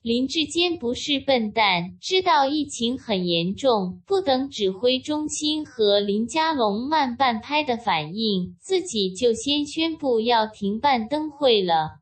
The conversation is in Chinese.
林志坚不是笨蛋知道疫情很严重不等指挥中心和林家龙慢半拍的反应自己就先宣布要停办灯会了。